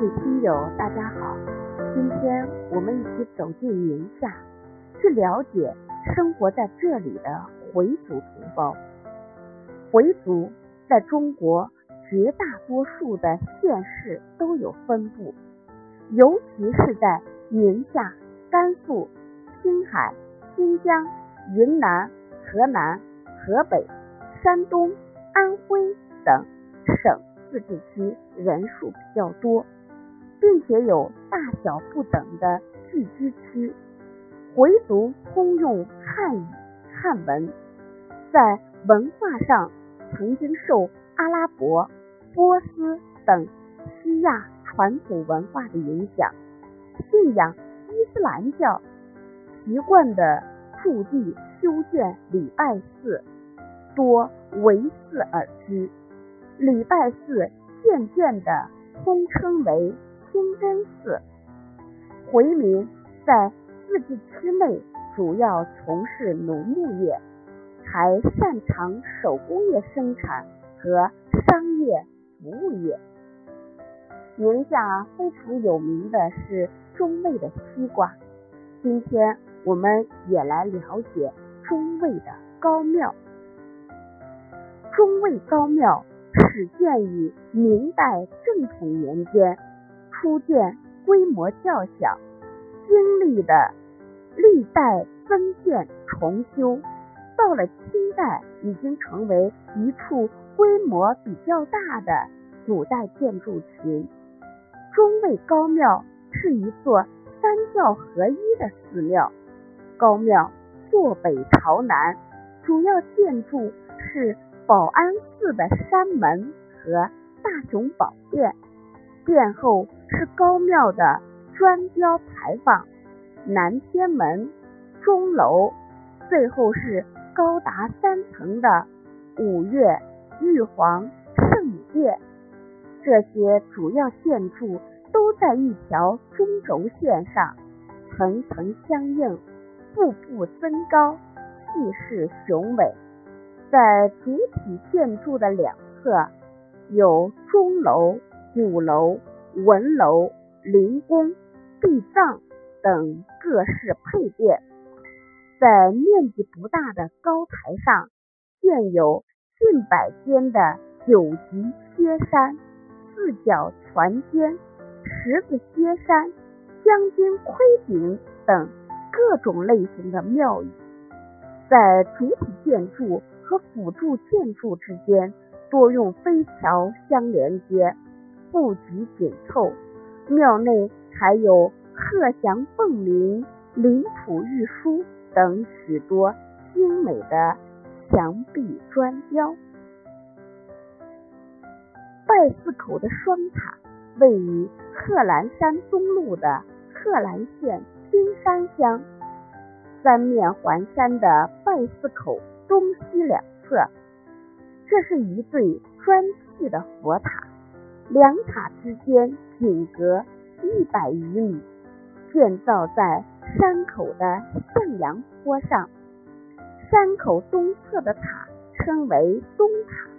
各位听友，大家好，今天我们一起走进宁夏，去了解生活在这里的回族同胞。回族在中国绝大多数的县市都有分布，尤其是在宁夏、甘肃、青海、新疆、云南、河南、河北、山东、安徽等省自治区人数比较多，并且有大小不等的聚居区。回族通用汉语汉文，在文化上曾经受阿拉伯、波斯等西亚传统文化的影响，信仰伊斯兰教，习惯的驻地修建礼拜寺，多为寺而居。礼拜寺渐渐的通称为清真寺。回民在自治区内主要从事农牧业，还擅长手工业生产和商业服务业。宁夏非常有名的是中卫的西瓜，今天我们也来了解中卫的高庙。中卫高庙始建于明代正统年间，初建规模较小，经历的历代增建重修，到了清代已经成为一处规模比较大的古代建筑群。中卫高庙是一座三教合一的寺庙，高庙坐北朝南，主要建筑是保安寺的山门和大雄宝殿，殿后是高庙的砖雕牌坊、南天门、钟楼，最后是高达三层的五岳玉皇圣殿。这些主要建筑都在一条中轴线上，层层相应，步步增高，气势雄伟。在主体建筑的两侧有钟楼、鼓楼、文楼、灵宫、地藏等各式配殿。在面积不大的高台上，建有近百间的九级歇山。四角攒尖、十字歇山、将军盔顶等各种类型的庙宇，在主体建筑和辅助建筑之间多用飞桥相连接，布局紧凑。庙内还有鹤翔凤鸣、领土玉书等许多精美的墙壁砖雕。拜寺口的双塔位于贺兰山东麓的贺兰县青山乡，三面环山的拜寺口东西两侧，这是一对砖砌的佛塔，两塔之间仅隔一百余米，建造在山口的向阳坡上。山口东侧的塔称为东塔。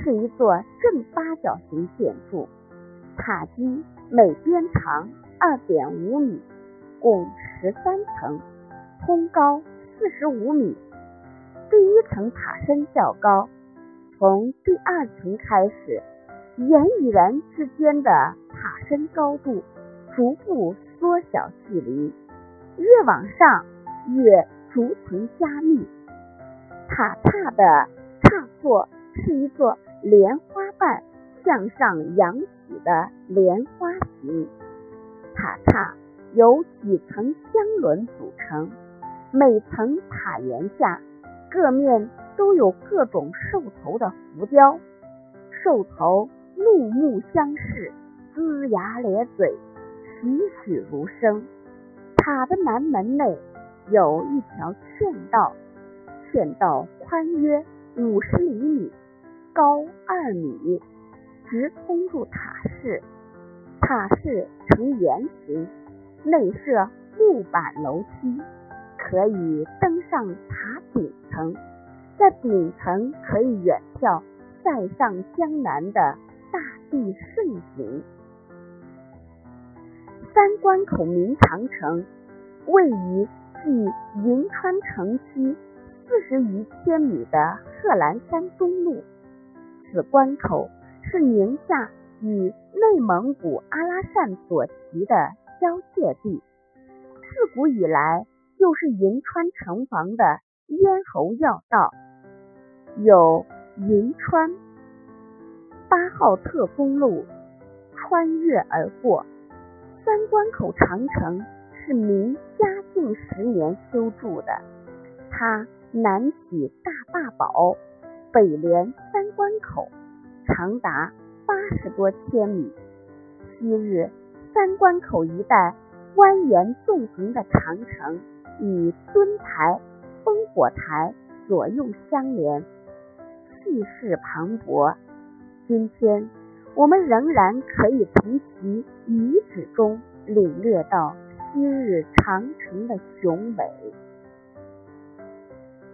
是一座正八角形建筑，塔基每边长二点五米，共十三层，通高四十五米。第一层塔身较高，从第二层开始，人与人之间的塔身高度逐步缩小距离，越往上越逐层加密。塔刹的踏座是一座。莲花瓣向上扬起的莲花形塔刹由几层香轮组成，每层塔檐下各面都有各种兽头的浮雕，兽头怒目相视，龇牙咧嘴，栩栩如生。塔的南门内有一条券道，券道宽约五十厘米。高二米，直通入塔室。塔室呈圆形，内设木板楼梯，可以登上塔顶层。在顶层可以远眺塞上江南的大地盛景。三关口明长城位于距银川城西四十余千米的贺兰山东麓，此关口是宁夏与内蒙古阿拉善所旗的交界地，自古以来就是银川城防的咽喉要道，有银川八号特公路穿越而过。三关口长城是明嘉靖十年修筑的，它南起大坝堡，北连三关口，长达八十多千米。昔日三关口一带蜿蜒纵横的长城与墩台、烽火台左右相连，气势磅礴。今天。我们仍然可以从其遗址中领略到昔日长城的雄伟。